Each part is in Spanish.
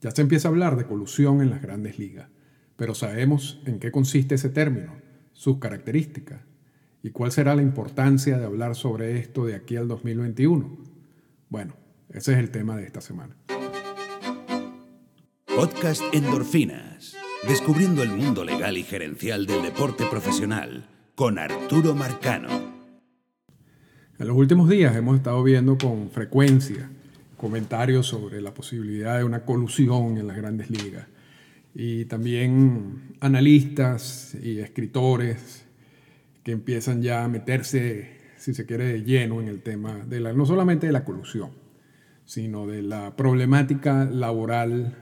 Ya se empieza a hablar de colusión en las grandes ligas, pero sabemos en qué consiste ese término, sus características y cuál será la importancia de hablar sobre esto de aquí al 2021. Bueno, ese es el tema de esta semana. Podcast Endorfinas. Descubriendo el mundo legal y gerencial del deporte profesional con Arturo Marcano. En los últimos días hemos estado viendo con frecuencia comentarios sobre la posibilidad de una colusión en las grandes ligas. Y también analistas y escritores que empiezan ya a meterse, si se quiere, de lleno en el tema de la, no solamente de la colusión, sino de la problemática laboral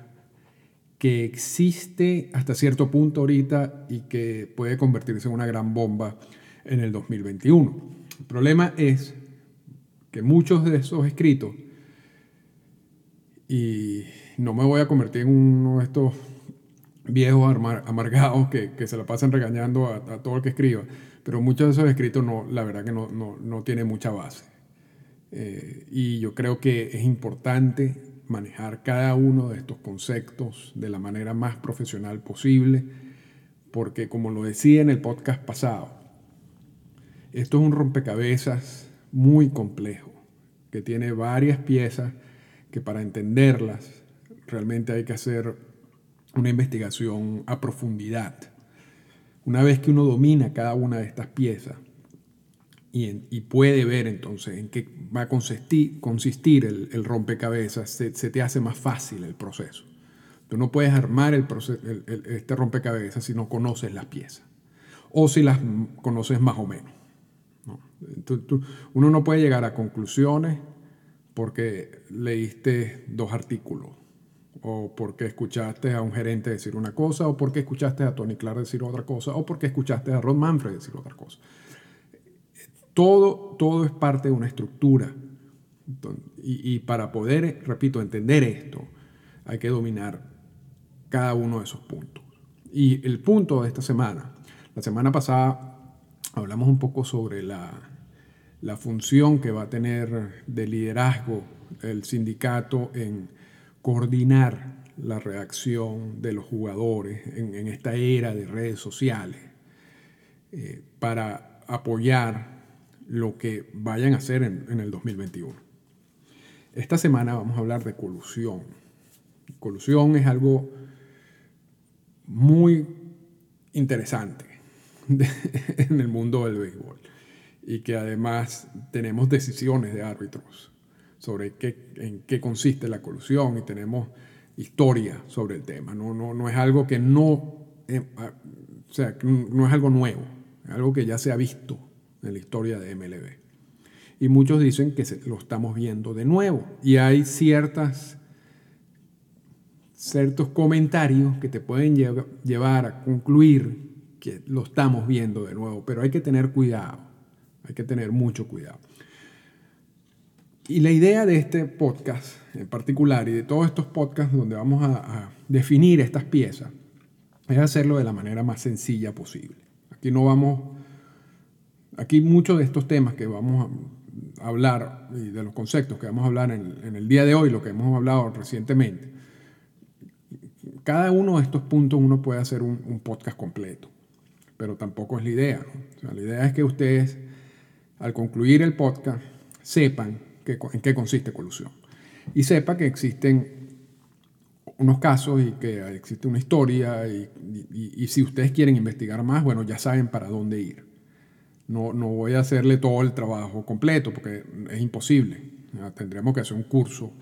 que existe hasta cierto punto ahorita y que puede convertirse en una gran bomba en el 2021. El problema es que muchos de esos escritos, y no me voy a convertir en uno de estos viejos amargados que, se la pasan regañando a, todo el que escriba, pero muchos de esos escritos no, la verdad que no, no, no tiene mucha base. Eh, y yo creo que es importante manejar cada uno de estos conceptos de la manera más profesional posible, porque como lo decía en el podcast pasado, esto es un rompecabezas muy complejo, que tiene varias piezas que para entenderlas realmente hay que hacer una investigación a profundidad. Una vez que uno domina cada una de estas piezas, y, puede ver entonces en qué va a consistir, consistir el, rompecabezas, se, te hace más fácil el proceso. Tú no puedes armar el, este rompecabezas si no conoces las piezas o si las conoces más o menos. uno no puede llegar a conclusiones porque leíste dos artículos o porque escuchaste a un gerente decir una cosa o porque escuchaste a Tony Clark decir otra cosa o porque escuchaste a Rod Manfred decir otra cosa. Todo, todo es parte de una estructura. Y, para poder, repito, entender esto, hay que dominar cada uno de esos puntos. Y el punto de esta semana, la semana pasada hablamos un poco sobre la, la función que va a tener de liderazgo el sindicato en coordinar la reacción de los jugadores en, esta era de redes sociales eh, para apoyar lo que vayan a hacer en, el 2021. Esta semana vamos a hablar de colusión. Colusión es algo muy interesante en el mundo del béisbol y que además tenemos decisiones de árbitros sobre qué, en qué consiste la colusión y tenemos historia sobre el tema. No, no, no es algo que no, eh, ah, o sea, no es algo nuevo, es algo que ya se ha visto en la historia de MLB. Y muchos dicen que lo estamos viendo de nuevo. Y hay ciertas, ciertos comentarios que te pueden llevar a concluir que lo estamos viendo de nuevo. Pero hay que tener cuidado. Hay que tener mucho cuidado. Y la idea de este podcast en particular y de todos estos podcasts donde vamos a, definir estas piezas es hacerlo de la manera más sencilla posible. Aquí no vamos Aquí muchos de estos temas que vamos a hablar y de los conceptos que vamos a hablar en, el día de hoy, lo que hemos hablado recientemente, cada uno de estos puntos uno puede hacer un, podcast completo, pero tampoco es la idea. la idea es que ustedes, al concluir el podcast, sepan en qué consiste colusión y sepa que existen unos casos y que existe una historia y si ustedes quieren investigar más, bueno, ya saben para dónde ir. No, voy a hacerle todo el trabajo completo porque es imposible. Tendremos que hacer un curso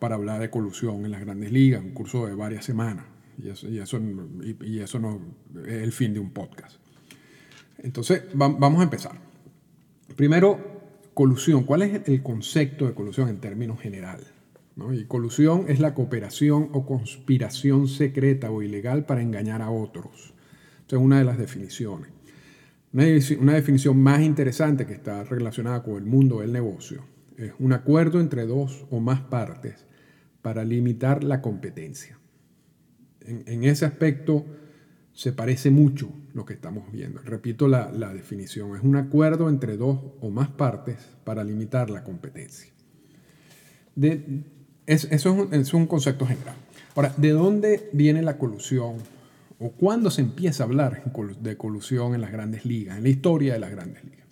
para hablar de colusión en las grandes ligas, un curso de varias semanas. Y eso, y, eso no es el fin de un podcast. Entonces, vamos a empezar. Primero, colusión. ¿Cuál es el concepto de colusión en términos generales? Y colusión es la cooperación o conspiración secreta o ilegal para engañar a otros. Esa es una de las definiciones. Una, definición más interesante que está relacionada con el mundo del negocio es un acuerdo entre dos o más partes para limitar la competencia. En, ese aspecto se parece mucho lo que estamos viendo. Repito la, definición, es un acuerdo entre dos o más partes para limitar la competencia. eso es un concepto general. Ahora, ¿de dónde viene la colusión? ¿O cuándo se empieza a hablar de colusión en las grandes ligas, en la historia de las grandes ligas?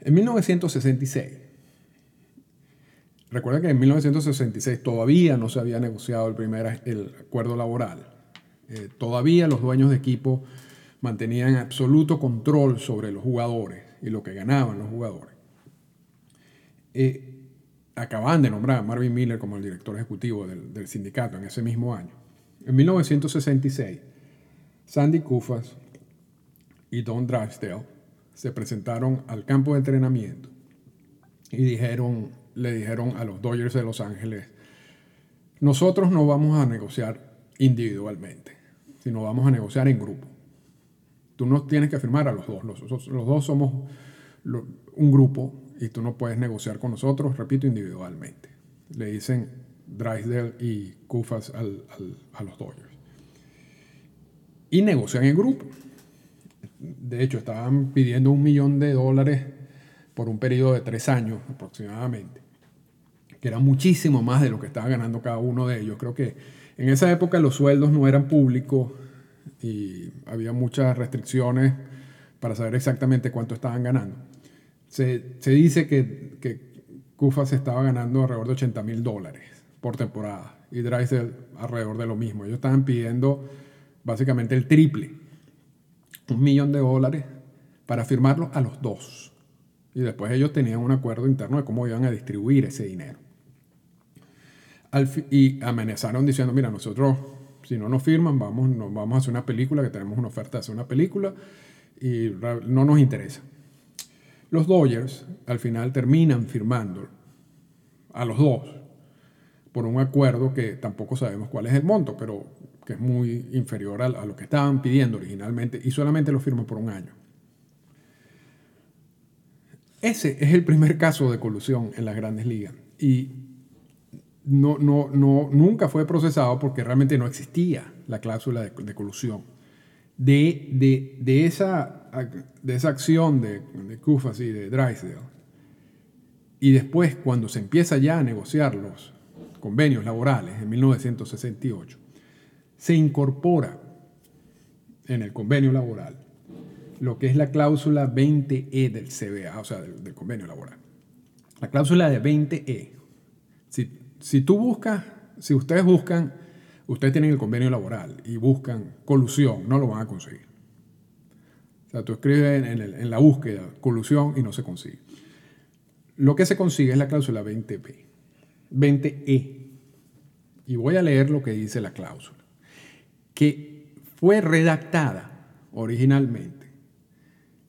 En 1966, recuerda que en 1966 todavía no se había negociado el primer el acuerdo laboral. Eh, todavía los dueños de equipo mantenían absoluto control sobre los jugadores y lo que ganaban los jugadores. Eh, acaban de nombrar a Marvin Miller como el director ejecutivo del, sindicato en ese mismo año. En 1966, Sandy Koufax y Don Drysdale se presentaron al campo de entrenamiento y dijeron, le dijeron a los Dodgers de Los Ángeles, nosotros no vamos a negociar individualmente, sino vamos a negociar en grupo. Tú no tienes que firmar a los dos, los, dos somos un grupo y tú no puedes negociar con nosotros, repito, individualmente. Le dicen Drysdale y Kufas a los Dodgers. Y negocian en grupo. De hecho, estaban pidiendo un millón de dólares por un periodo de tres años aproximadamente, que era muchísimo más de lo que estaba ganando cada uno de ellos. Creo que en esa época los sueldos no eran públicos y había muchas restricciones para saber exactamente cuánto estaban ganando. Se, dice que, que se estaba ganando alrededor de 80 mil dólares por temporada y Drysdale alrededor de lo mismo. Ellos estaban pidiendo básicamente el triple, un millón de dólares para firmarlo a los dos. Y después ellos tenían un acuerdo interno de cómo iban a distribuir ese dinero. Y amenazaron diciendo, mira, nosotros si no nos firman, vamos, nos vamos a hacer una película, que tenemos una oferta de hacer una película y no nos interesa. Los Dodgers al final terminan firmando a los dos por un acuerdo que tampoco sabemos cuál es el monto, pero que es muy inferior a, lo que estaban pidiendo originalmente y solamente lo firman por un año. Ese es el primer caso de colusión en las grandes ligas y no, no, no, nunca fue procesado porque realmente no existía la cláusula de, colusión. De, de, esa, de esa acción de, de Kufas y de Drysdale, y después cuando se empieza ya a negociar los convenios laborales en 1968, se incorpora en el convenio laboral lo que es la cláusula 20E del CBA, o sea, del, del convenio laboral. La cláusula de 20E, si si tú buscas, si ustedes buscan, ustedes tienen el convenio laboral y buscan colusión, no lo van a conseguir. O sea, tú escribes en, la búsqueda colusión y no se consigue. Lo que se consigue es la cláusula 20B, 20E. Y voy a leer lo que dice la cláusula, que fue redactada originalmente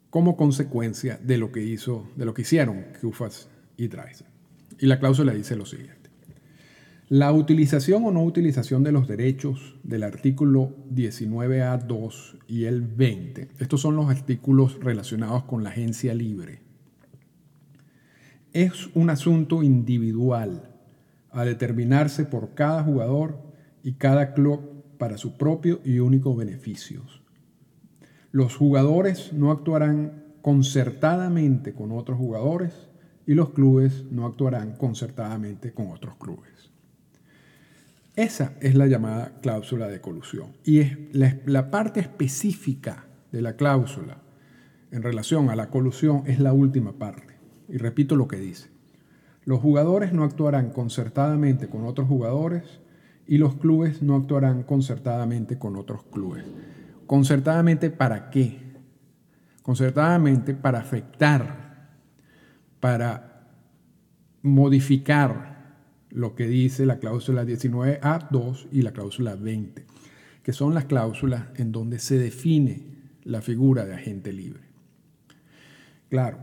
como consecuencia de lo que hizo, de lo que hicieron Kufas y Dreiser. Y la cláusula dice lo siguiente. La utilización o no utilización de los derechos del artículo 19A2 y el 20, estos son los artículos relacionados con la agencia libre, es un asunto individual a determinarse por cada jugador y cada club para su propio y único beneficio. Los jugadores no actuarán concertadamente con otros jugadores y los clubes no actuarán concertadamente con otros clubes. Esa es la llamada cláusula de colusión. Y es la, parte específica de la cláusula en relación a la colusión es la última parte. Y repito lo que dice. Los jugadores no actuarán concertadamente con otros jugadores y los clubes no actuarán concertadamente con otros clubes. ¿Concertadamente para qué? Concertadamente para afectar, para modificar lo que dice la cláusula 19A2 y la cláusula 20, que son las cláusulas en donde se define la figura de agente libre. Claro,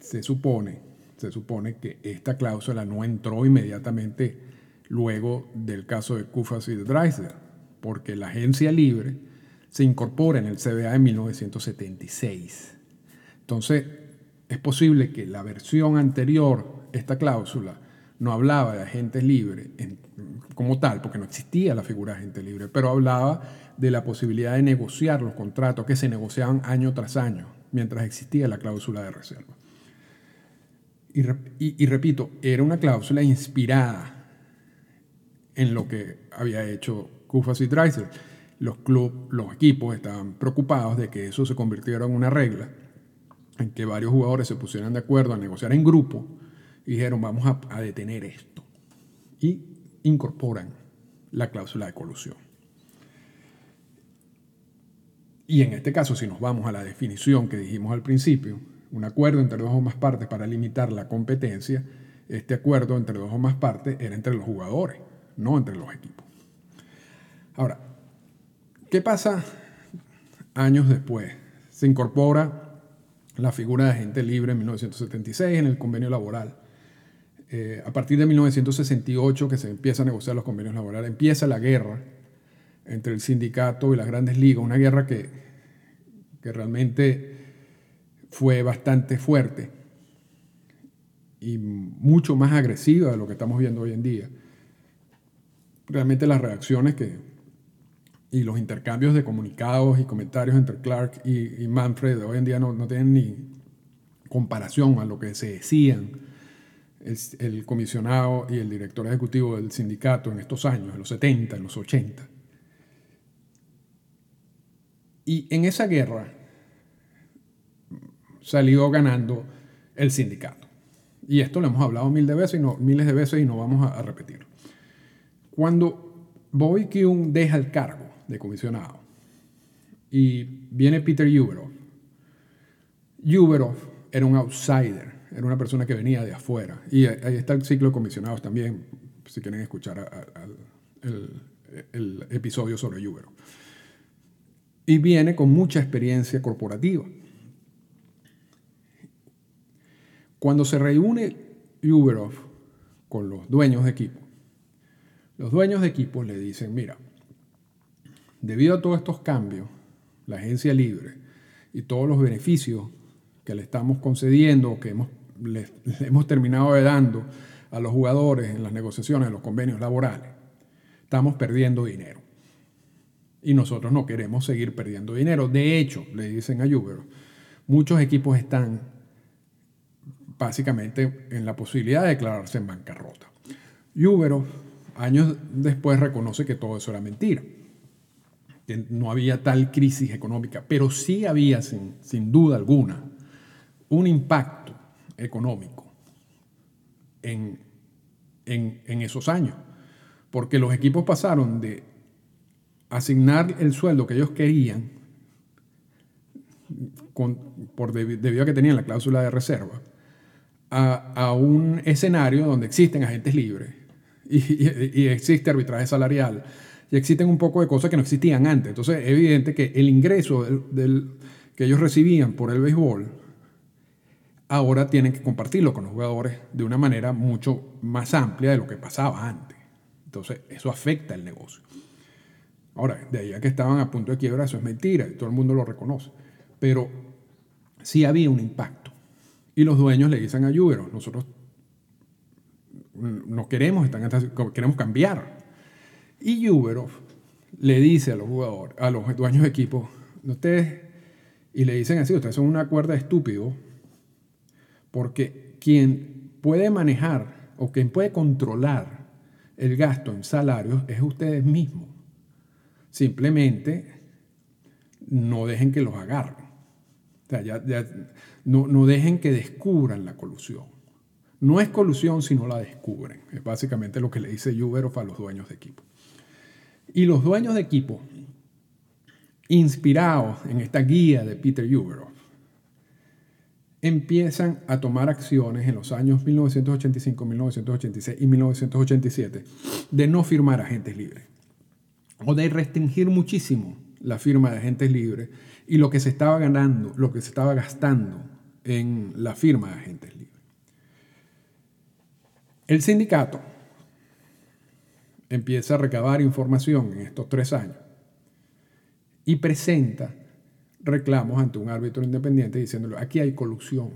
se supone, se supone que esta cláusula no entró inmediatamente luego del caso de Kufas y de Dreiser, porque la agencia libre se incorpora en el CBA en 1976. Entonces, es posible que la versión anterior, esta cláusula, no hablaba de agentes libres como tal, porque no existía la figura de agente libre, pero hablaba de la posibilidad de negociar los contratos que se negociaban año tras año, mientras existía la cláusula de reserva. Y, repito, era una cláusula inspirada en lo que había hecho Kufas y Dreiser. Los clubes, los equipos estaban preocupados de que eso se convirtiera en una regla, en que varios jugadores se pusieran de acuerdo a negociar en grupo y dijeron vamos a, a detener esto. Y incorporan la cláusula de colusión. Y en este caso, si nos vamos a la definición que dijimos al principio, un acuerdo entre dos o más partes para limitar la competencia, este acuerdo entre dos o más partes era entre los jugadores, no entre los equipos. Ahora, ¿qué pasa años después? Se incorpora la figura de agente libre en 1976 en el convenio laboral. Eh, a partir de 1968 que se empieza a negociar los convenios laborales, empieza la guerra entre el sindicato y las grandes ligas, una guerra que, que realmente fue bastante fuerte y mucho más agresiva de lo que estamos viendo hoy en día. Realmente las reacciones que, y los intercambios de comunicados y comentarios entre Clark y, Manfred hoy en día no, no, tienen ni comparación a lo que se decían el, comisionado y el director ejecutivo del sindicato en estos años, en los 70, en los 80. Y en esa guerra salió ganando el sindicato. Y esto lo hemos hablado miles de veces y no, miles de veces y no vamos a, repetir. Cuando Bobby Kuhn deja el cargo de comisionado y viene Peter Uberov, Uberov era un outsider, era una persona que venía de afuera. Y ahí está el ciclo de comisionados también, si quieren escuchar el, episodio sobre Uberov y viene con mucha experiencia corporativa. Cuando se reúne Uberov con los dueños de equipo, los dueños de equipo le dicen, mira, debido a todos estos cambios, la agencia libre y todos los beneficios que le estamos concediendo, que hemos, le, hemos terminado de dando a los jugadores en las negociaciones, en los convenios laborales, estamos perdiendo dinero y nosotros no queremos seguir perdiendo dinero. De hecho, le dicen a Uber, muchos equipos están básicamente en la posibilidad de declararse en bancarrota. Uber años después reconoce que todo eso era mentira, que no había tal crisis económica, pero sí había, sin, sin duda alguna, un impacto económico en, en, esos años, porque los equipos pasaron de asignar el sueldo que ellos querían, por debido a que tenían la cláusula de reserva, a, un escenario donde existen agentes libres y, existe arbitraje salarial y existen un poco de cosas que no existían antes. Entonces es evidente que el ingreso del, que ellos recibían por el béisbol ahora tienen que compartirlo con los jugadores de una manera mucho más amplia de lo que pasaba antes. Entonces eso afecta el negocio. Ahora, de ahí a que estaban a punto de quiebra, eso es mentira y todo el mundo lo reconoce. Pero sí había un impacto. Y los dueños le dicen a Uber, nosotros no queremos, queremos cambiar. Y Uberov le dice a los jugadores, a los dueños de equipo, ustedes, y le dicen así, ustedes son una cuerda estúpido, porque quien puede manejar o quien puede controlar el gasto en salarios es ustedes mismos. Simplemente no dejen que los agarren. O sea, no, dejen que descubran la colusión. No es colusión si no la descubren. Es básicamente lo que le dice Uberov a los dueños de equipo. Y los dueños de equipo, inspirados en esta guía de Peter Uberov, empiezan a tomar acciones en los años 1985, 1986 y 1987 de no firmar agentes libres o de restringir muchísimo la firma de agentes libres y lo que se estaba ganando, lo que se estaba gastando en la firma de agentes libres. El sindicato empieza a recabar información en estos tres años y presenta reclamos ante un árbitro independiente diciéndole, aquí hay colusión,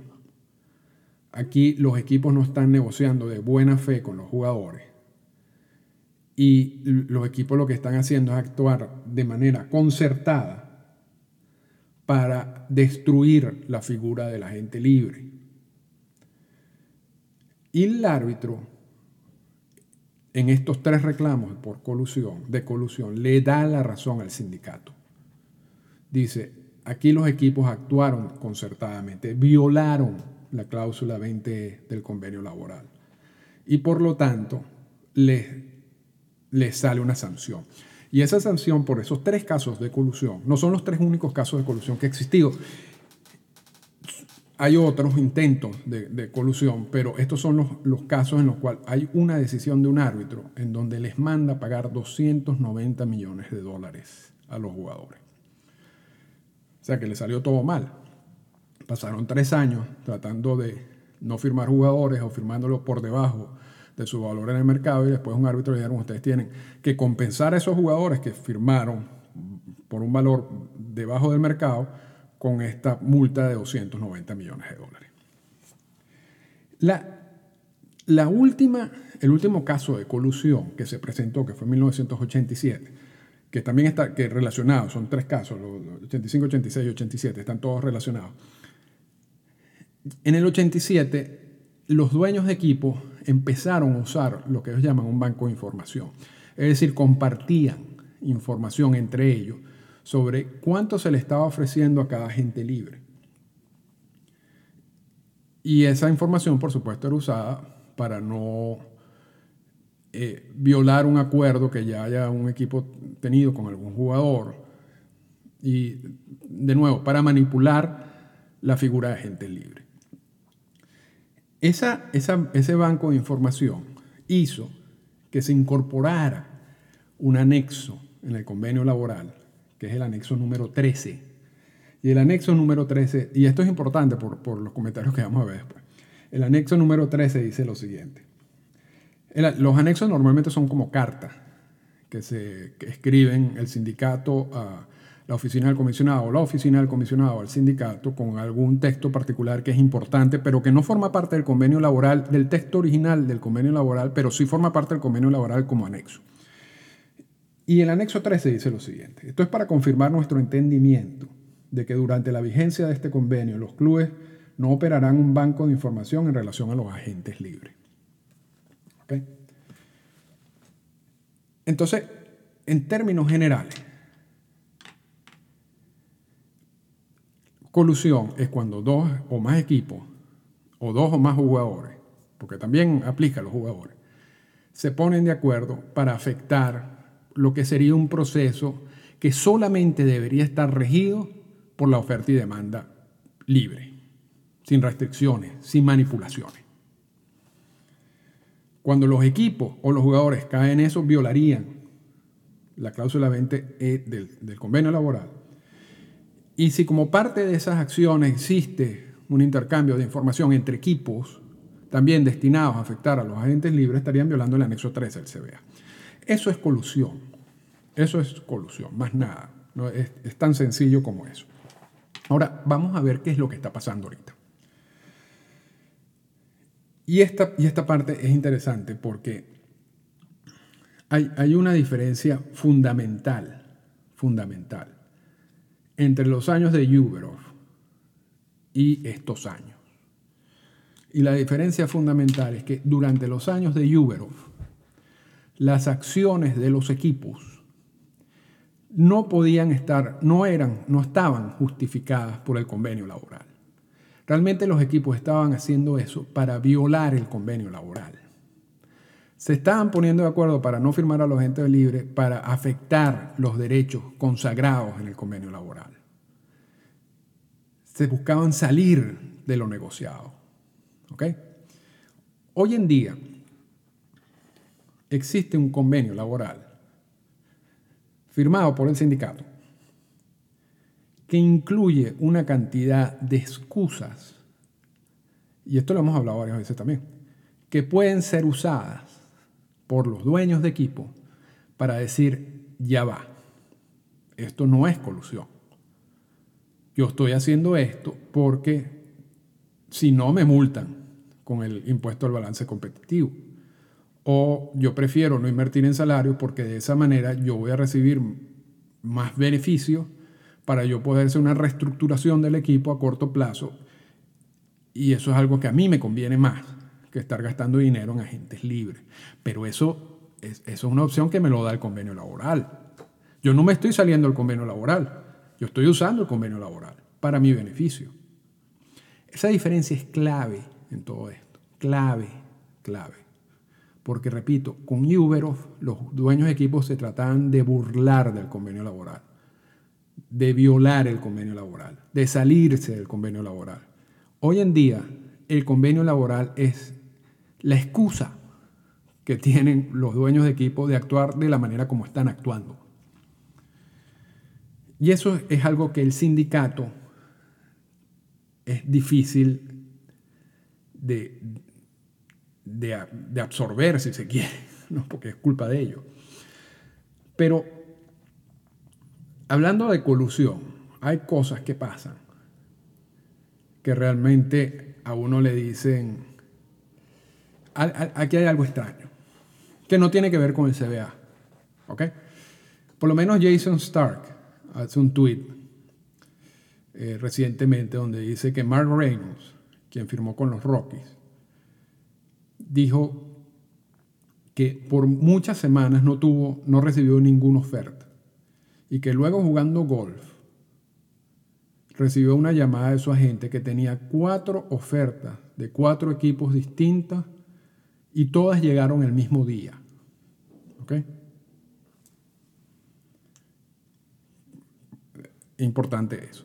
aquí los equipos no están negociando de buena fe con los jugadores y los equipos lo que están haciendo es actuar de manera concertada para destruir la figura de la gente libre. Y el árbitro en estos tres reclamos por colusión, de colusión, le da la razón al sindicato. Dice, aquí los equipos actuaron concertadamente, violaron la cláusula 20 del convenio laboral y por lo tanto les, les sale una sanción. Y esa sanción por esos tres casos de colusión, no son los tres únicos casos de colusión que han existido, hay otros intentos de, colusión, pero estos son los, los, casos en los cuales hay una decisión de un árbitro en donde les manda pagar 290 millones de dólares a los jugadores. Que le salió todo mal. Pasaron tres años tratando de no firmar jugadores o firmándolo por debajo de su valor en el mercado y después un árbitro le dijeron, ustedes tienen que compensar a esos jugadores que firmaron por un valor debajo del mercado con esta multa de 290 millones de dólares. La, la última, el último caso de colusión que se presentó, que fue en 1987, que también está que relacionado, son tres casos, 85, 86 y 87, están todos relacionados. En el 87, los dueños de equipos empezaron a usar lo que ellos llaman un banco de información. Es decir, compartían información entre ellos sobre cuánto se le estaba ofreciendo a cada agente libre. Y esa información, por supuesto, era usada para no eh, violar un acuerdo que ya haya un equipo tenido con algún jugador. Y, de nuevo, para manipular la figura de agente libre. Esa, ese banco de información hizo que se incorporara un anexo en el convenio laboral que es el anexo número 13. Y el anexo número 13, y esto es importante por, los comentarios que vamos a ver después, el anexo número 13 dice lo siguiente. Los anexos normalmente son como cartas que se escriben el sindicato a la oficina del comisionado o la oficina del comisionado al sindicato con algún texto particular que es importante, pero que no forma parte del convenio laboral, del texto original del convenio laboral, pero sí forma parte del convenio laboral como anexo. Y el anexo 13 dice lo siguiente. Esto es para confirmar nuestro entendimiento de que durante la vigencia de este convenio los clubes no operarán un banco de información en relación a los agentes libres. Entonces, en términos generales, colusión es cuando dos o más equipos o dos o más jugadores, porque también aplica a los jugadores, se ponen de acuerdo para afectar lo que sería un proceso que solamente debería estar regido por la oferta y demanda libre, sin restricciones, sin manipulaciones. Cuando los equipos o los jugadores caen en eso, violarían la cláusula 20 del, del convenio laboral. Y si como parte de esas acciones existe un intercambio de información entre equipos, también destinados a afectar a los agentes libres, estarían violando el anexo 13 del CBA. Eso es colusión. Eso es colusión, más nada. Es, tan sencillo como eso. Ahora, vamos a ver qué es lo que está pasando ahorita. Y esta, y esta parte es interesante porque hay, hay una diferencia fundamental, fundamental, entre los años de Yuberov y estos años. Y la diferencia fundamental es que durante los años de Yuberov, las acciones de los equipos no podían estar, no eran, no estaban justificadas por el convenio laboral. Realmente los equipos estaban haciendo eso para violar el convenio laboral. Se estaban poniendo de acuerdo para no firmar a los agentes libres, para afectar los derechos consagrados en el convenio laboral. Se buscaban salir de lo negociado. ¿Ok? Hoy en día, existe un convenio laboral firmado por el sindicato que incluye una cantidad de excusas, y esto lo hemos hablado varias veces también, que pueden ser usadas por los dueños de equipo para decir, ya va, esto no es colusión. Yo estoy haciendo esto porque si no me multan con el impuesto al balance competitivo o yo prefiero no invertir en salario porque de esa manera yo voy a recibir más beneficios para yo poder hacer una reestructuración del equipo a corto plazo. Y eso es algo que a mí me conviene más que estar gastando dinero en agentes libres. Pero eso eso es una opción que me lo da el convenio laboral. Yo no me estoy saliendo del convenio laboral, yo estoy usando el convenio laboral para mi beneficio. Esa diferencia es clave en todo esto, clave, clave. Porque repito, con Uberoff los dueños de equipos se trataban de burlar del convenio laboral, de violar el convenio laboral, de salirse del convenio laboral. Hoy en día el convenio laboral es la excusa que tienen los dueños de equipo de actuar de la manera como están actuando. Y eso es algo que el sindicato es difícil de, de, absorber, si se quiere, ¿no? porque es culpa de ellos. Pero hablando de colusión, hay cosas que pasan que realmente a uno le dicen, aquí hay algo extraño, que no tiene que ver con el CBA. ¿Ok? Por lo menos Jason Stark hace un tweet eh, recientemente donde dice que Mark Reynolds, quien firmó con los Rockies, dijo que por muchas semanas no tuvo, no recibió ninguna oferta y que luego jugando golf recibió una llamada de su agente que tenía cuatro ofertas de cuatro equipos distintas y todas llegaron el mismo día. ¿Ok? Importante eso.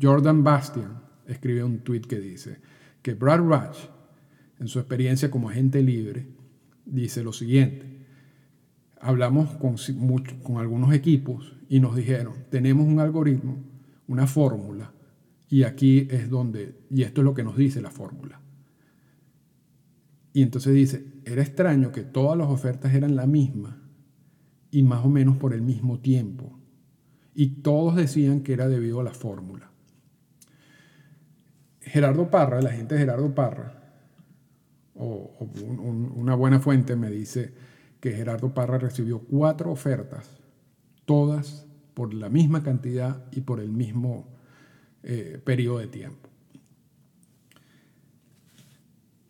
Jordan Bastian escribe un tweet que dice que Brad Rutch en su experiencia como agente libre, dice lo siguiente. Hablamos con, algunos equipos y nos dijeron, tenemos un algoritmo, una fórmula, y aquí es donde, y esto es lo que nos dice la fórmula. Y entonces dice, era extraño que todas las ofertas eran la misma y más o menos por el mismo tiempo. Y todos decían que era debido a la fórmula. Gerardo Parra, el agente Gerardo Parra, o, una buena fuente me dice que Gerardo Parra recibió cuatro ofertas, todas por la misma cantidad y por el mismo eh, periodo de tiempo.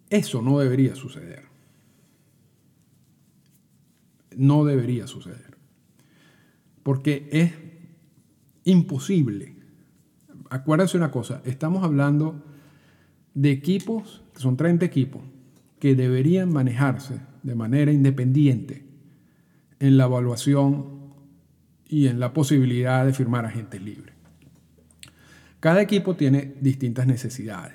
Eso no debería suceder. No debería suceder. Porque es imposible. Acuérdense una cosa, estamos hablando de equipos, que son 30 equipos, que deberían manejarse de manera independiente en la evaluación y en la posibilidad de firmar agentes libres. Cada equipo tiene distintas necesidades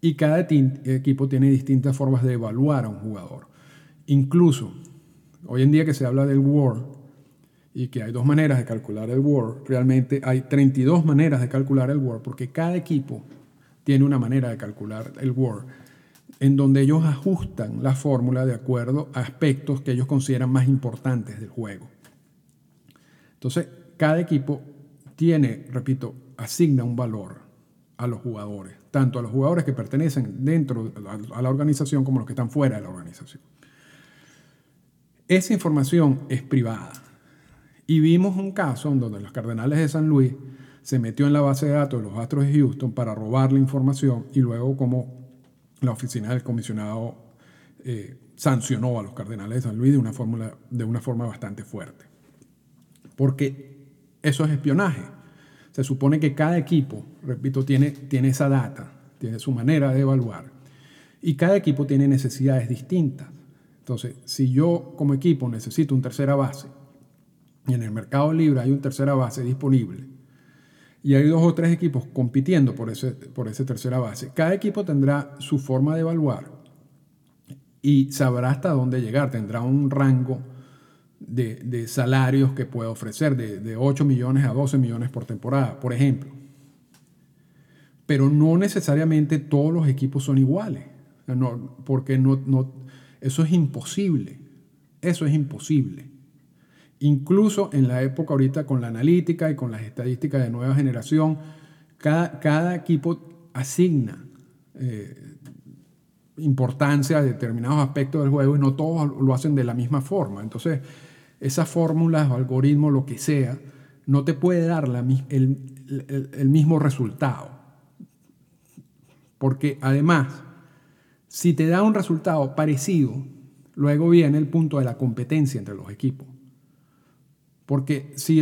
y cada equipo tiene distintas formas de evaluar a un jugador. Incluso, hoy en día que se habla del WAR y que hay dos maneras de calcular el WAR, realmente hay 32 maneras de calcular el WAR porque cada equipo tiene una manera de calcular el WAR en donde ellos ajustan la fórmula de acuerdo a aspectos que ellos consideran más importantes del juego. Entonces, cada equipo tiene, repito, asigna un valor a los jugadores, tanto a los jugadores que pertenecen dentro a la organización como a los que están fuera de la organización. Esa información es privada. Y vimos un caso en donde los Cardenales de San Luis se metió en la base de datos de los Astros de Houston para robar la información y luego como la oficina del comisionado eh, sancionó a los cardenales de San Luis de una, de una forma bastante fuerte. Porque eso es espionaje. Se supone que cada equipo, repito, tiene, tiene esa data, tiene su manera de evaluar. Y cada equipo tiene necesidades distintas. Entonces, si yo como equipo necesito un tercera base y en el mercado libre hay un tercera base disponible, y hay dos o tres equipos compitiendo por ese, por esa tercera base. Cada equipo tendrá su forma de evaluar y sabrá hasta dónde llegar. Tendrá un rango de, salarios que puede ofrecer, de, 8 millones a 12 millones por temporada, por ejemplo. Pero no necesariamente todos los equipos son iguales, porque no, no, eso es imposible. Eso es imposible. Incluso en la época ahorita con la analítica y con las estadísticas de nueva generación, cada, equipo asigna eh, importancia a determinados aspectos del juego y no todos lo hacen de la misma forma. Entonces, esas fórmulas o algoritmos, lo que sea, no te puede dar el mismo resultado. Porque además, si te da un resultado parecido, luego viene el punto de la competencia entre los equipos. Porque si,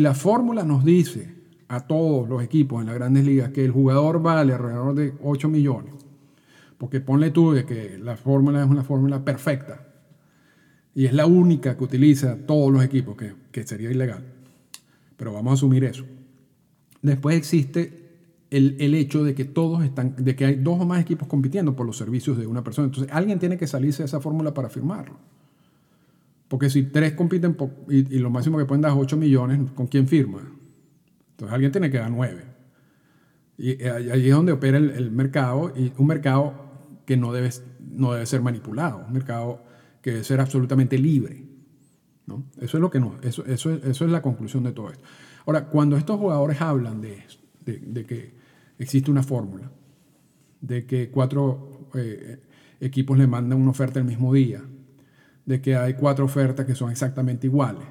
la fórmula nos dice a todos los equipos en las grandes ligas que el jugador vale alrededor de 8 millones, porque ponle tú de que la fórmula es una fórmula perfecta y es la única que utiliza todos los equipos, que, que sería ilegal, pero vamos a asumir eso. Después existe el, el, hecho de que todos están, de que hay dos o más equipos compitiendo por los servicios de una persona. Entonces, alguien tiene que salirse de esa fórmula para firmarlo. Porque si tres compiten y, lo máximo que pueden dar es 8 millones, ¿con quién firma? Entonces alguien tiene que dar 9. Y eh, ahí es donde opera el, mercado, un mercado que no debe, no debe ser manipulado, un mercado que debe ser absolutamente libre. Eso, es lo que no, eso, es la conclusión de todo esto. Ahora, cuando estos jugadores hablan de, de, de que existe una fórmula, de que cuatro eh, equipos le mandan una oferta el mismo día, de que hay cuatro ofertas que son exactamente iguales.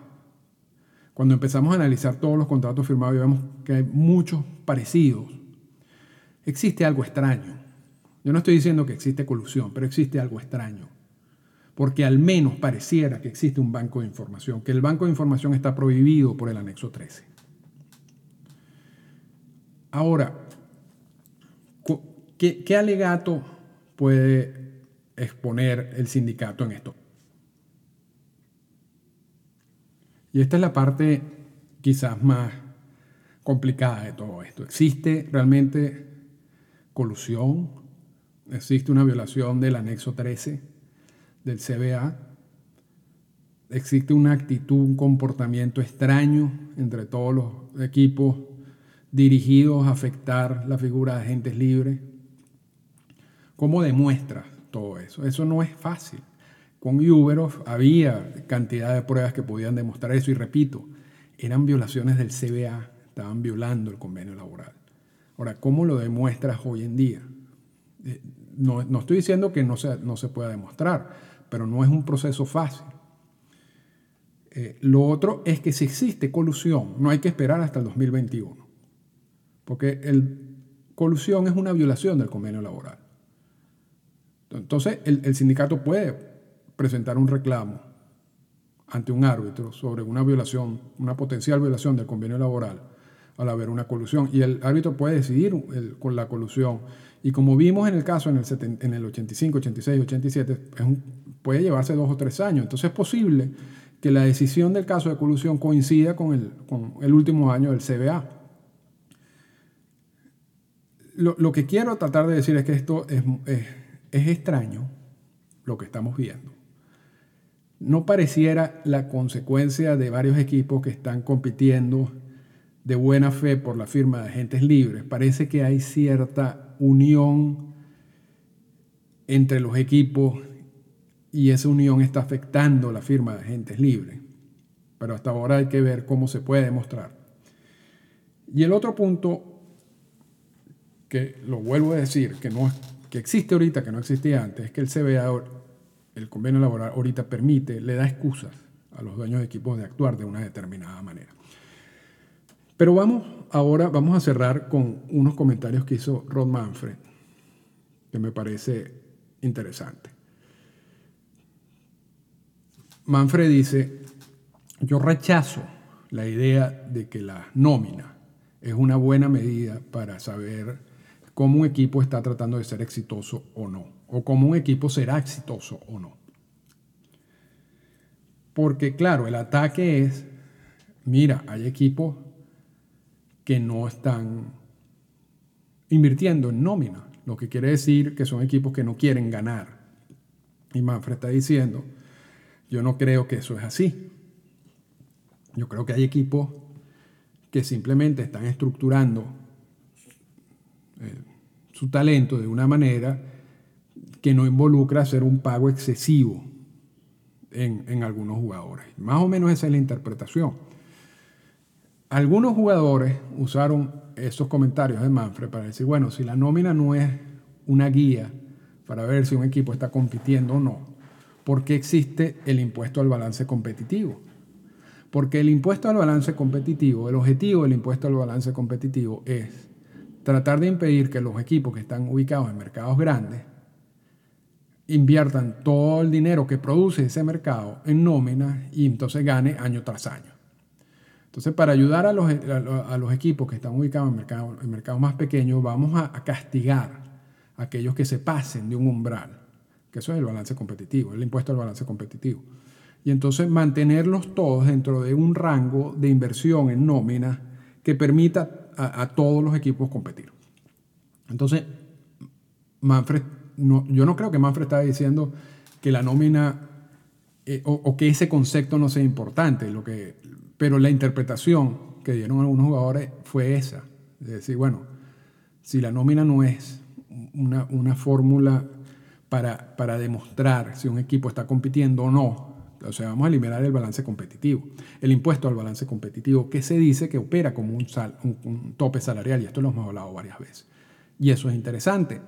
Cuando empezamos a analizar todos los contratos firmados vemos que hay muchos parecidos, existe algo extraño. Yo no estoy diciendo que existe colusión, pero existe algo extraño. Porque al menos pareciera que existe un banco de información, que el banco de información está prohibido por el anexo 13. Ahora, ¿qué, qué alegato puede exponer el sindicato en esto? Y esta es la parte quizás más complicada de todo esto. ¿Existe realmente colusión? ¿Existe una violación del anexo 13 del CBA? ¿Existe una actitud, un comportamiento extraño entre todos los equipos dirigidos a afectar la figura de agentes libres? ¿Cómo demuestra todo eso? Eso no es fácil. Con Uberov había cantidad de pruebas que podían demostrar eso y repito, eran violaciones del CBA, estaban violando el convenio laboral. Ahora, ¿cómo lo demuestras hoy en día? Eh, no, estoy diciendo que no se, no se pueda demostrar, pero no es un proceso fácil. Eh, lo otro es que si existe colusión, no hay que esperar hasta el 2021, porque el, colusión es una violación del convenio laboral. Entonces, el sindicato puede presentar un reclamo ante un árbitro sobre una violación, una potencial violación del convenio laboral al haber una colusión. Y el árbitro puede decidir con la colusión. Y como vimos en el caso en el, en el 85, 86, 87, puede llevarse dos o tres años. Entonces es posible que la decisión del caso de colusión coincida con el, con el último año del CBA. Lo, lo, que quiero tratar de decir es que esto es, es, es extraño, lo que estamos viendo no pareciera la consecuencia de varios equipos que están compitiendo de buena fe por la firma de agentes libres. Parece que hay cierta unión entre los equipos y esa unión está afectando la firma de agentes libres. Pero hasta ahora hay que ver cómo se puede demostrar. Y el otro punto, que lo vuelvo a decir, que, no, que existe ahorita, que no existía antes, es que el CBA el convenio laboral ahorita permite, le da excusas a los dueños de equipos de actuar de una determinada manera. Pero vamos ahora, vamos a cerrar con unos comentarios que hizo Rod Manfred, que me parece interesante. Manfred dice, yo rechazo la idea de que la nómina es una buena medida para saber cómo un equipo está tratando de ser exitoso o no o cómo un equipo será exitoso o no. Porque claro, el ataque es, mira, hay equipos que no están invirtiendo en nómina, lo que quiere decir que son equipos que no quieren ganar. Y Manfred está diciendo, yo no creo que eso es así. Yo creo que hay equipos que simplemente están estructurando eh, su talento de una manera que no involucra hacer un pago excesivo en, algunos jugadores. Más o menos esa es la interpretación. Algunos jugadores usaron esos comentarios de Manfred para decir, bueno, si la nómina no es una guía para ver si un equipo está compitiendo o no, ¿por qué existe el impuesto al balance competitivo? Porque el impuesto al balance competitivo, el objetivo del impuesto al balance competitivo es tratar de impedir que los equipos que están ubicados en mercados grandes inviertan todo el dinero que produce ese mercado en nómina y entonces gane año tras año. Entonces, para ayudar a los, a los equipos que están ubicados en mercados en mercado más pequeños, vamos a, castigar a aquellos que se pasen de un umbral, que eso es el balance competitivo, el impuesto al balance competitivo. Y entonces mantenerlos todos dentro de un rango de inversión en nómina que permita a, a todos los equipos competir. Entonces, Manfred yo no creo que Manfred estaba diciendo que la nómina eh, o, que ese concepto no sea importante, lo que, pero la interpretación que dieron algunos jugadores fue esa. Es decir, bueno, si la nómina no es una, fórmula para, para demostrar si un equipo está compitiendo o no, o sea, vamos a eliminar el balance competitivo. El impuesto al balance competitivo, que se dice que opera como un, un, tope salarial, y esto lo hemos hablado varias veces. Y eso es interesante.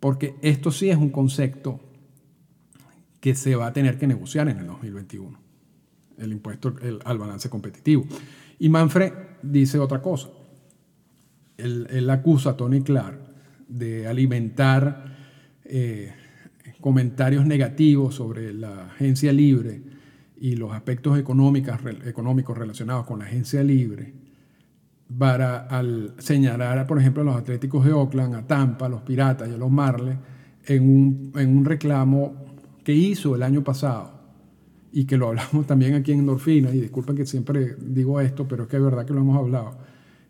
Porque esto sí es un concepto que se va a tener que negociar en el 2021, el impuesto al balance competitivo. Y Manfred dice otra cosa. Él, acusa a Tony Clark de alimentar eh, comentarios negativos sobre la agencia libre y los aspectos económicos relacionados con la agencia libre para al señalar, por ejemplo, a los Atléticos de Oakland, a Tampa, a los Piratas y a los Marlins en un, en un reclamo que hizo el año pasado y que lo hablamos también aquí en Endorfina, y disculpen que siempre digo esto, pero es que es verdad que lo hemos hablado,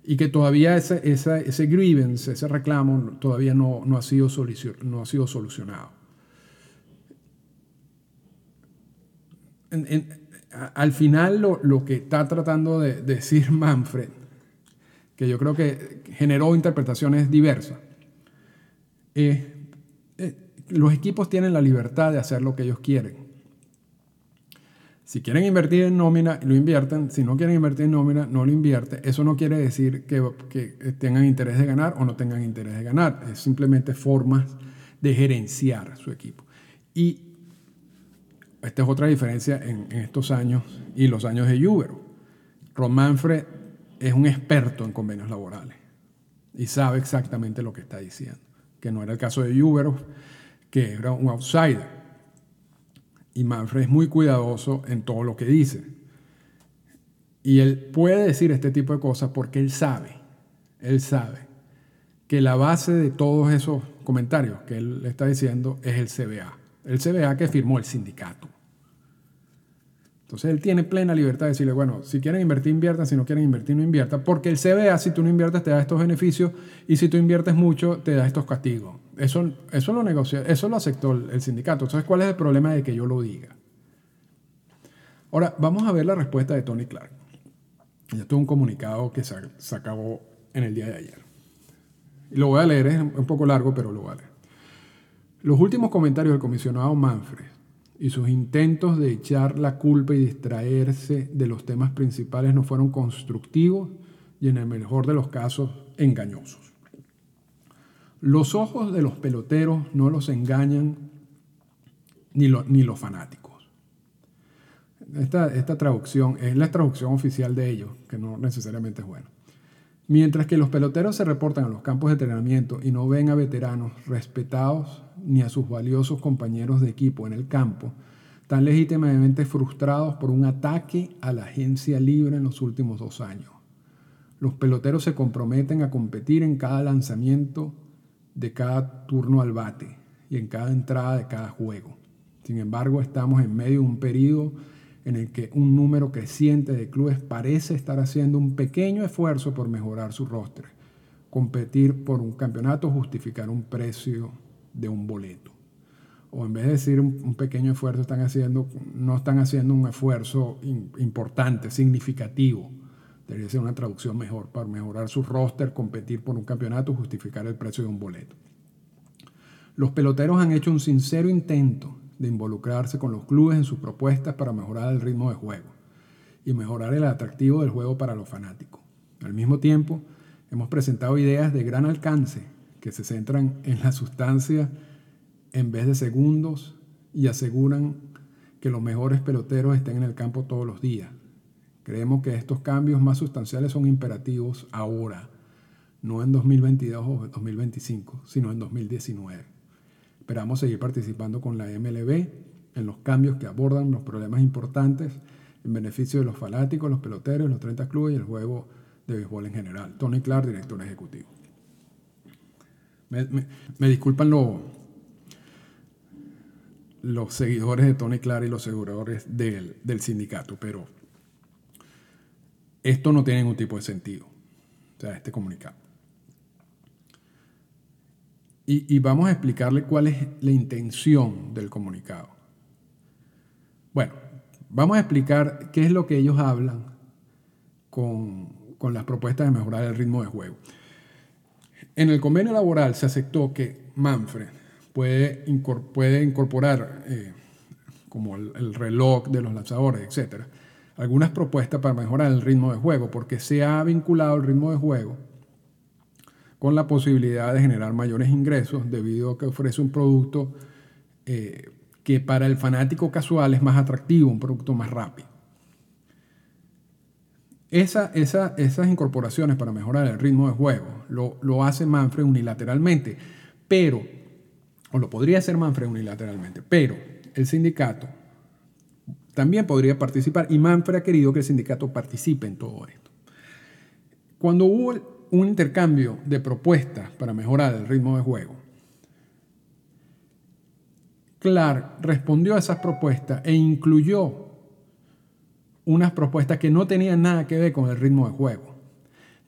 y que todavía ese, ese, ese grievance, ese reclamo, todavía no, no, ha, sido no ha sido solucionado. al final lo, lo, que está tratando de decir Manfred que yo creo que generó interpretaciones diversas. Eh, eh, los equipos tienen la libertad de hacer lo que ellos quieren. Si quieren invertir en nómina, lo invierten. Si no quieren invertir en nómina, no lo invierten. Eso no quiere decir que, que tengan interés de ganar o no tengan interés de ganar. Es simplemente formas de gerenciar su equipo. Y esta es otra diferencia en, estos años y los años de Jubero. Ron Manfred es un experto en convenios laborales y sabe exactamente lo que está diciendo, que no era el caso de Uber, que era un outsider. Y Manfred es muy cuidadoso en todo lo que dice. Y él puede decir este tipo de cosas porque él sabe, él sabe que la base de todos esos comentarios que él está diciendo es el CBA. El CBA que firmó el sindicato. Entonces él tiene plena libertad de decirle, bueno, si quieren invertir, inviertan, si no quieren invertir, no inviertan, porque el CBA, si tú no inviertes, te da estos beneficios y si tú inviertes mucho, te da estos castigos. Eso, eso lo negoció, eso lo aceptó el, sindicato. Entonces, ¿cuál es el problema de que yo lo diga? Ahora, vamos a ver la respuesta de Tony Clark. Ya tuvo un comunicado que se, se acabó en el día de ayer. Lo voy a leer, es un poco largo, pero lo voy a leer. Los últimos comentarios del comisionado Manfred y sus intentos de echar la culpa y distraerse de los temas principales no fueron constructivos y en el mejor de los casos engañosos. Los ojos de los peloteros no los engañan ni, ni los fanáticos. Esta, esta traducción es la traducción oficial de ellos, que no necesariamente es buena. Mientras que los peloteros se reportan a los campos de entrenamiento y no ven a veteranos respetados ni a sus valiosos compañeros de equipo en el campo, tan legítimamente frustrados por un ataque a la agencia libre en los últimos dos años. Los peloteros se comprometen a competir en cada lanzamiento de cada turno al bate y en cada entrada de cada juego. Sin embargo, estamos en medio de un periodo en el que un número creciente de clubes parece estar haciendo un pequeño esfuerzo por mejorar su rostro, competir por un campeonato, justificar un precio de un boleto. O en vez de decir un, pequeño esfuerzo, están haciendo, no están haciendo un esfuerzo importante, significativo. Debería ser una traducción mejor para mejorar su roster, competir por un campeonato, justificar el precio de un boleto. Los peloteros han hecho un sincero intento de involucrarse con los clubes en sus propuestas para mejorar el ritmo de juego y mejorar el atractivo del juego para los fanáticos. Al mismo tiempo, hemos presentado ideas de gran alcance que se centran en la sustancia en vez de segundos y aseguran que los mejores peloteros estén en el campo todos los días. Creemos que estos cambios más sustanciales son imperativos ahora, no en 2022 o 2025, sino en 2019. Esperamos seguir participando con la MLB en los cambios que abordan los problemas importantes en beneficio de los fanáticos, los peloteros, los 30 clubes y el juego de béisbol en general. Tony Clark, director ejecutivo. Me, disculpan los seguidores de Tony Clark y los seguidores del, del sindicato, pero esto no tiene ningún tipo de sentido, o sea, este comunicado. Y, vamos a explicarle cuál es la intención del comunicado. Bueno, vamos a explicar qué es lo que ellos hablan con, con las propuestas de mejorar el ritmo de juego. En el convenio laboral se aceptó que Manfred puede, incorporar, eh, como el, el, reloj de los lanzadores, etc., algunas propuestas para mejorar el ritmo de juego, porque se ha vinculado el ritmo de juego con la posibilidad de generar mayores ingresos debido a que ofrece un producto eh, que para el fanático casual es más atractivo, un producto más rápido. Esa, esas incorporaciones para mejorar el ritmo de juego lo, lo hace Manfred unilateralmente, pero, o lo podría hacer Manfred unilateralmente, pero el sindicato también podría participar y Manfred ha querido que el sindicato participe en todo esto. Cuando hubo un intercambio de propuestas para mejorar el ritmo de juego. Clark respondió a esas propuestas e incluyó unas propuestas que no tenían nada que ver con el ritmo de juego.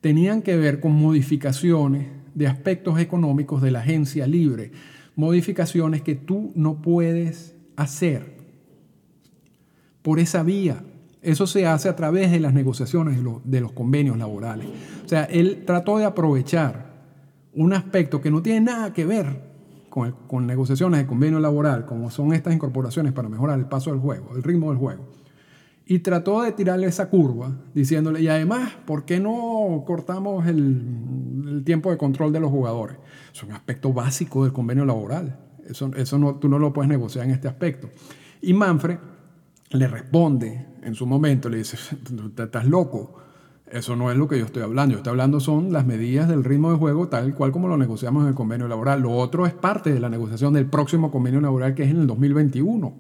Tenían que ver con modificaciones de aspectos económicos de la agencia libre, modificaciones que tú no puedes hacer por esa vía. Eso se hace a través de las negociaciones de los, convenios laborales. O sea, él trató de aprovechar un aspecto que no tiene nada que ver con, con, negociaciones de convenio laboral, como son estas incorporaciones para mejorar el paso del juego, el ritmo del juego. Y trató de tirarle esa curva, diciéndole, y además, ¿por qué no cortamos el, el tiempo de control de los jugadores? Es un aspecto básico del convenio laboral. Eso, eso no, tú no lo puedes negociar en este aspecto. Y Manfred le responde en su momento, le dice, estás loco, eso no es lo que yo estoy hablando, yo estoy hablando son las medidas del ritmo de juego tal cual como lo negociamos en el convenio laboral. Lo otro es parte de la negociación del próximo convenio laboral que es en el 2021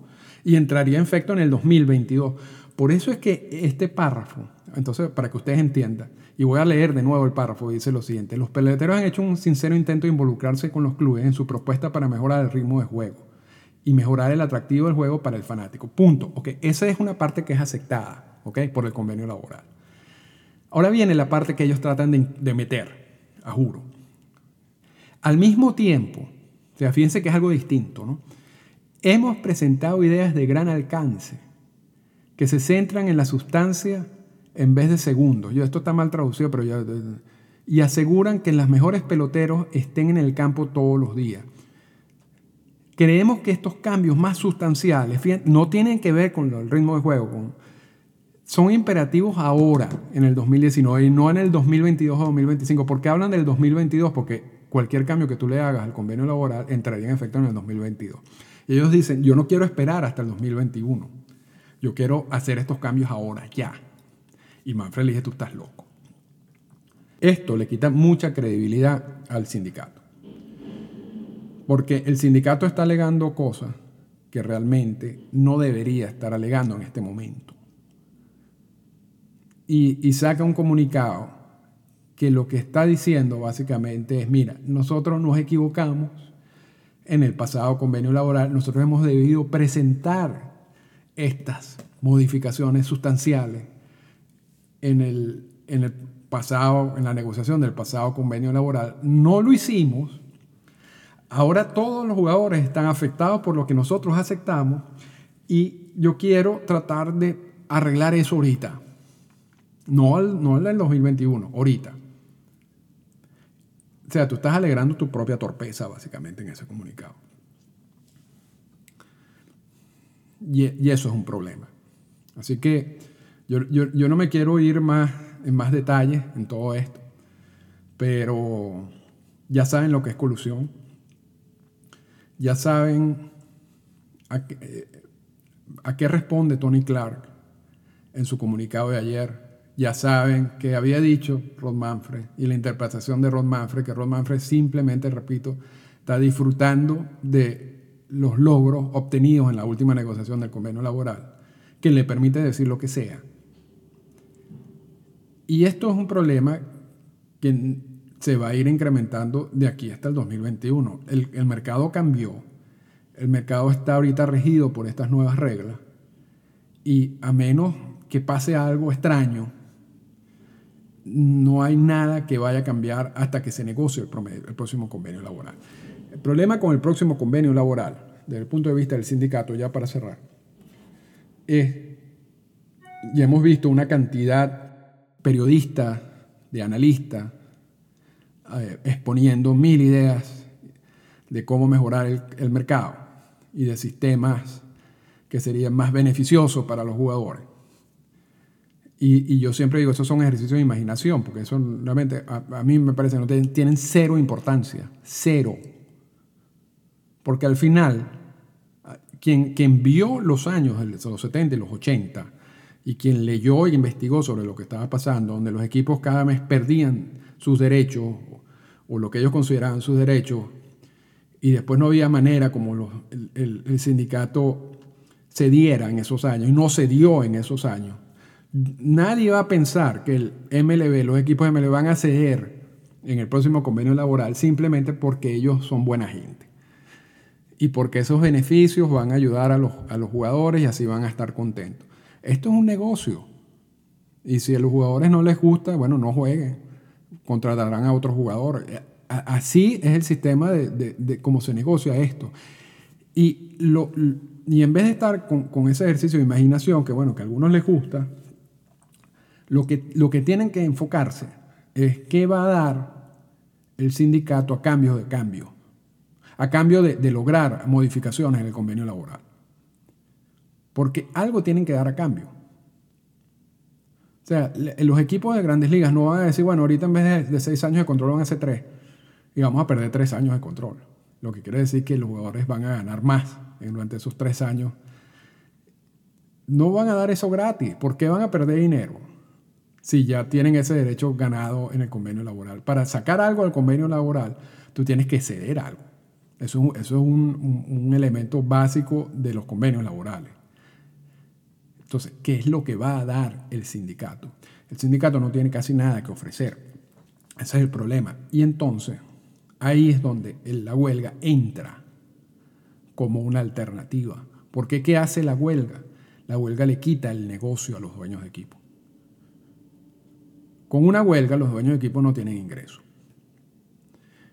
y entraría en efecto en el 2022. Por eso es que este párrafo, entonces para que ustedes entiendan, y voy a leer de nuevo el párrafo, dice lo siguiente, los peleteros han hecho un sincero intento de involucrarse con los clubes en su propuesta para mejorar el ritmo de juego y mejorar el atractivo del juego para el fanático. Punto. ¿okay? Esa es una parte que es aceptada ¿okay? por el convenio laboral. Ahora viene la parte que ellos tratan de, meter, a juro. Al mismo tiempo, o sea, fíjense que es algo distinto, ¿no? Hemos presentado ideas de gran alcance que se centran en la sustancia en vez de segundos. Yo, esto está mal traducido, pero ya... Y aseguran que los mejores peloteros estén en el campo todos los días. Creemos que estos cambios más sustanciales no tienen que ver con el ritmo de juego, son imperativos ahora, en el 2019, y no en el 2022 o 2025. ¿Por qué hablan del 2022? Porque cualquier cambio que tú le hagas al convenio laboral entraría en efecto en el 2022. Y ellos dicen, yo no quiero esperar hasta el 2021. Yo quiero hacer estos cambios ahora, ya. Y Manfred le dije, tú estás loco. Esto le quita mucha credibilidad al sindicato. Porque el sindicato está alegando cosas que realmente no debería estar alegando en este momento. Y, saca un comunicado que lo que está diciendo básicamente es, mira, nosotros nos equivocamos en el pasado convenio laboral, nosotros hemos debido presentar estas modificaciones sustanciales en el, en el pasado, en la negociación del pasado convenio laboral. No lo hicimos Ahora todos los jugadores están afectados por lo que nosotros aceptamos y yo quiero tratar de arreglar eso ahorita. No, al, no en el 2021, ahorita. O sea, tú estás alegrando tu propia torpeza básicamente en ese comunicado. Y, eso es un problema. Así que yo, yo no me quiero ir más en más detalles en todo esto, pero ya saben lo que es colusión ya saben a qué, responde Tony Clark en su comunicado de ayer. Ya saben que había dicho Rod Manfred y la interpretación de Rod Manfred, que Rod Manfred simplemente, repito, está disfrutando de los logros obtenidos en la última negociación del convenio laboral, que le permite decir lo que sea. Y esto es un problema que se va a ir incrementando de aquí hasta el 2021. El, mercado cambió, el mercado está ahorita regido por estas nuevas reglas y a menos que pase algo extraño, no hay nada que vaya a cambiar hasta que se negocie el, el próximo convenio laboral. El problema con el próximo convenio laboral, desde el punto de vista del sindicato, ya para cerrar, es, ya hemos visto una cantidad periodista, de analistas, exponiendo mil ideas de cómo mejorar el, mercado y de sistemas que serían más beneficiosos para los jugadores. Y, y, yo siempre digo, esos son ejercicios de imaginación, porque eso realmente a, mí me parece que no tienen, cero importancia, cero. Porque al final, quien, quien vio los años, los 70 y los 80, y quien leyó e investigó sobre lo que estaba pasando, donde los equipos cada vez perdían sus derechos, o lo que ellos consideraban sus derechos, y después no había manera como el, el, el, sindicato cediera en esos años, y no cedió en esos años. Nadie va a pensar que el MLB, los equipos de MLB van a ceder en el próximo convenio laboral simplemente porque ellos son buena gente y porque esos beneficios van a ayudar a los, a los jugadores y así van a estar contentos. Esto es un negocio. Y si a los jugadores no les gusta, bueno, no jueguen. Contratarán a otros jugadores. Así es el sistema de, de, de cómo se negocia esto. Y, lo, y en vez de estar con, con, ese ejercicio de imaginación, que bueno, que a algunos les gusta, lo que, lo que tienen que enfocarse es qué va a dar el sindicato a cambio de cambio a cambio de, de, lograr modificaciones en el convenio laboral. Porque algo tienen que dar a cambio. Sea, los equipos de grandes ligas no van a decir, bueno, ahorita en vez de, seis años de control van a ser tres y vamos a perder tres años de control. Lo que quiere decir que los jugadores van a ganar más durante esos tres años. No van a dar eso gratis. ¿Por qué van a perder dinero? Si ya tienen ese derecho ganado en el convenio laboral. Para sacar algo del convenio laboral, tú tienes que ceder algo. Eso, es un, elemento básico de los convenios laborales. Entonces, ¿qué es lo que va a dar el sindicato? El sindicato no tiene casi nada que ofrecer. Ese es el problema. Y entonces, ahí es donde la huelga entra como una alternativa. Porque ¿qué hace la huelga? La huelga le quita el negocio a los dueños de equipo. Con una huelga los dueños de equipo no tienen ingreso.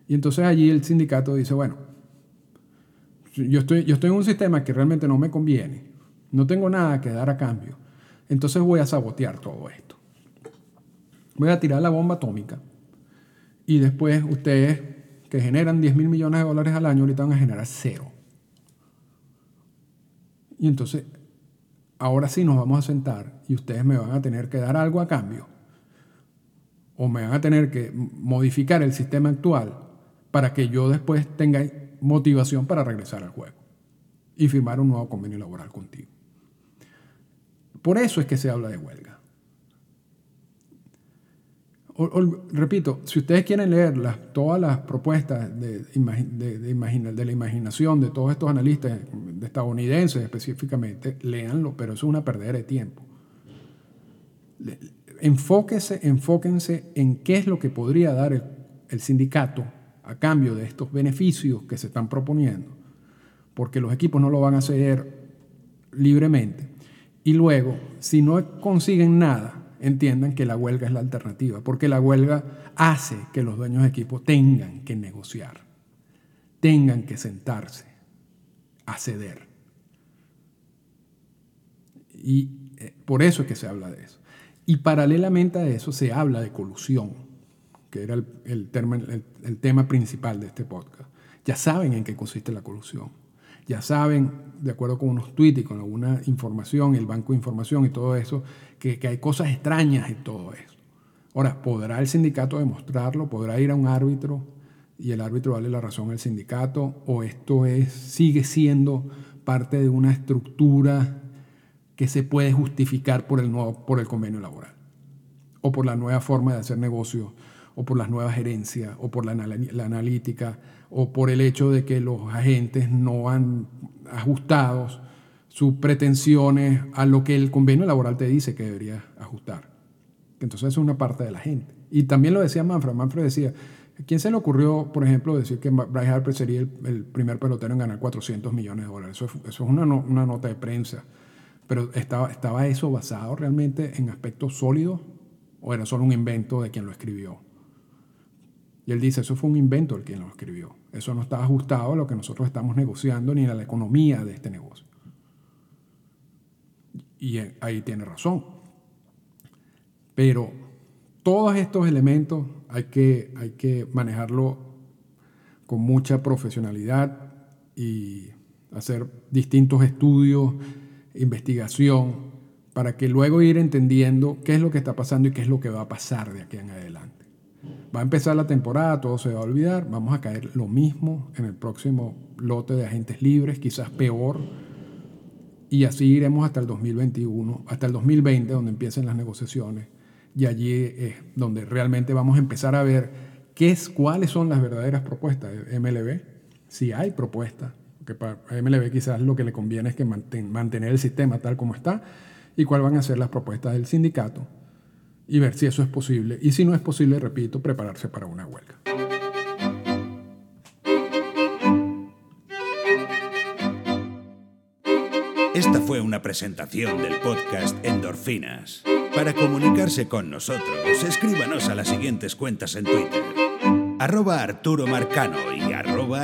Y entonces allí el sindicato dice, bueno, yo estoy, yo estoy en un sistema que realmente no me conviene, no tengo nada que dar a cambio, entonces voy a sabotear todo esto. Voy a tirar la bomba atómica y después ustedes que generan 10 mil millones de dólares al año, ahorita van a generar cero. Y entonces, ahora sí nos vamos a sentar y ustedes me van a tener que dar algo a cambio. O me van a tener que modificar el sistema actual para que yo después tenga motivación para regresar al juego y firmar un nuevo convenio laboral contigo. Por eso es que se habla de huelga. O, repito, si ustedes quieren leer todas las propuestas de, de, de, la imaginación de todos estos analistas de estadounidenses específicamente, léanlo, pero eso es una perdera de tiempo. Enfóquese, enfóquense en qué es lo que podría dar el, el sindicato a cambio de estos beneficios que se están proponiendo, porque los equipos no lo van a hacer libremente. Y luego, si no consiguen nada, entiendan que la huelga es la alternativa, porque la huelga hace que los dueños de equipo tengan que negociar, tengan que sentarse a ceder. Y eh, por eso es que se habla de eso. Y paralelamente a eso se habla de colusión que era el, el, tema principal de este podcast. Ya saben en qué consiste la colusión. Ya saben, de acuerdo con unos tweets y con alguna información, el banco de información y todo eso, que, que hay cosas extrañas en todo eso. Ahora, ¿podrá el sindicato demostrarlo? ¿Podrá ir a un árbitro y el árbitro darle la razón al sindicato? ¿O esto es, sigue siendo parte de una estructura que se puede justificar por el, nuevo, por el convenio laboral? ¿O por la nueva forma de hacer negocio o por las nuevas gerencias, o por la, la analítica, o por el hecho de que los agentes no han ajustado sus pretensiones a lo que el convenio laboral te dice que debería ajustar. Entonces es una parte de la gente. Y también lo decía Manfred. Manfred decía, ¿a quién se le ocurrió, por ejemplo, decir que Bryce Harper sería el, primer pelotero en ganar 400 millones de dólares? Eso es, eso es una, una, nota de prensa. Pero estaba, ¿estaba eso basado realmente en aspectos sólidos o era solo un invento de quien lo escribió? Y él dice, eso fue un invento el quien lo escribió. Eso no está ajustado a lo que nosotros estamos negociando ni a la economía de este negocio. Y ahí tiene razón. Pero todos estos elementos hay que, hay que manejarlo con mucha profesionalidad y hacer distintos estudios, investigación, para que luego ir entendiendo qué es lo que está pasando y qué es lo que va a pasar de aquí en adelante. Va a empezar la temporada, todo se va a olvidar, vamos a caer lo mismo en el próximo lote de agentes libres, quizás peor, y así iremos hasta el 2021, hasta el 2020, donde empiecen las negociaciones, y allí es donde realmente vamos a empezar a ver qué es, cuáles son las verdaderas propuestas de MLB, si hay propuestas, que para MLB quizás lo que le conviene es que mantener el sistema tal como está, y cuáles van a ser las propuestas del sindicato y ver si eso es posible. Y si no es posible, repito, prepararse para una huelga. Esta fue una presentación del podcast Endorfinas. Para comunicarse con nosotros, escríbanos a las siguientes cuentas en Twitter. Arturo Marcano y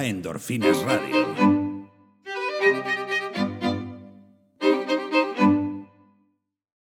Endorfinas Radio.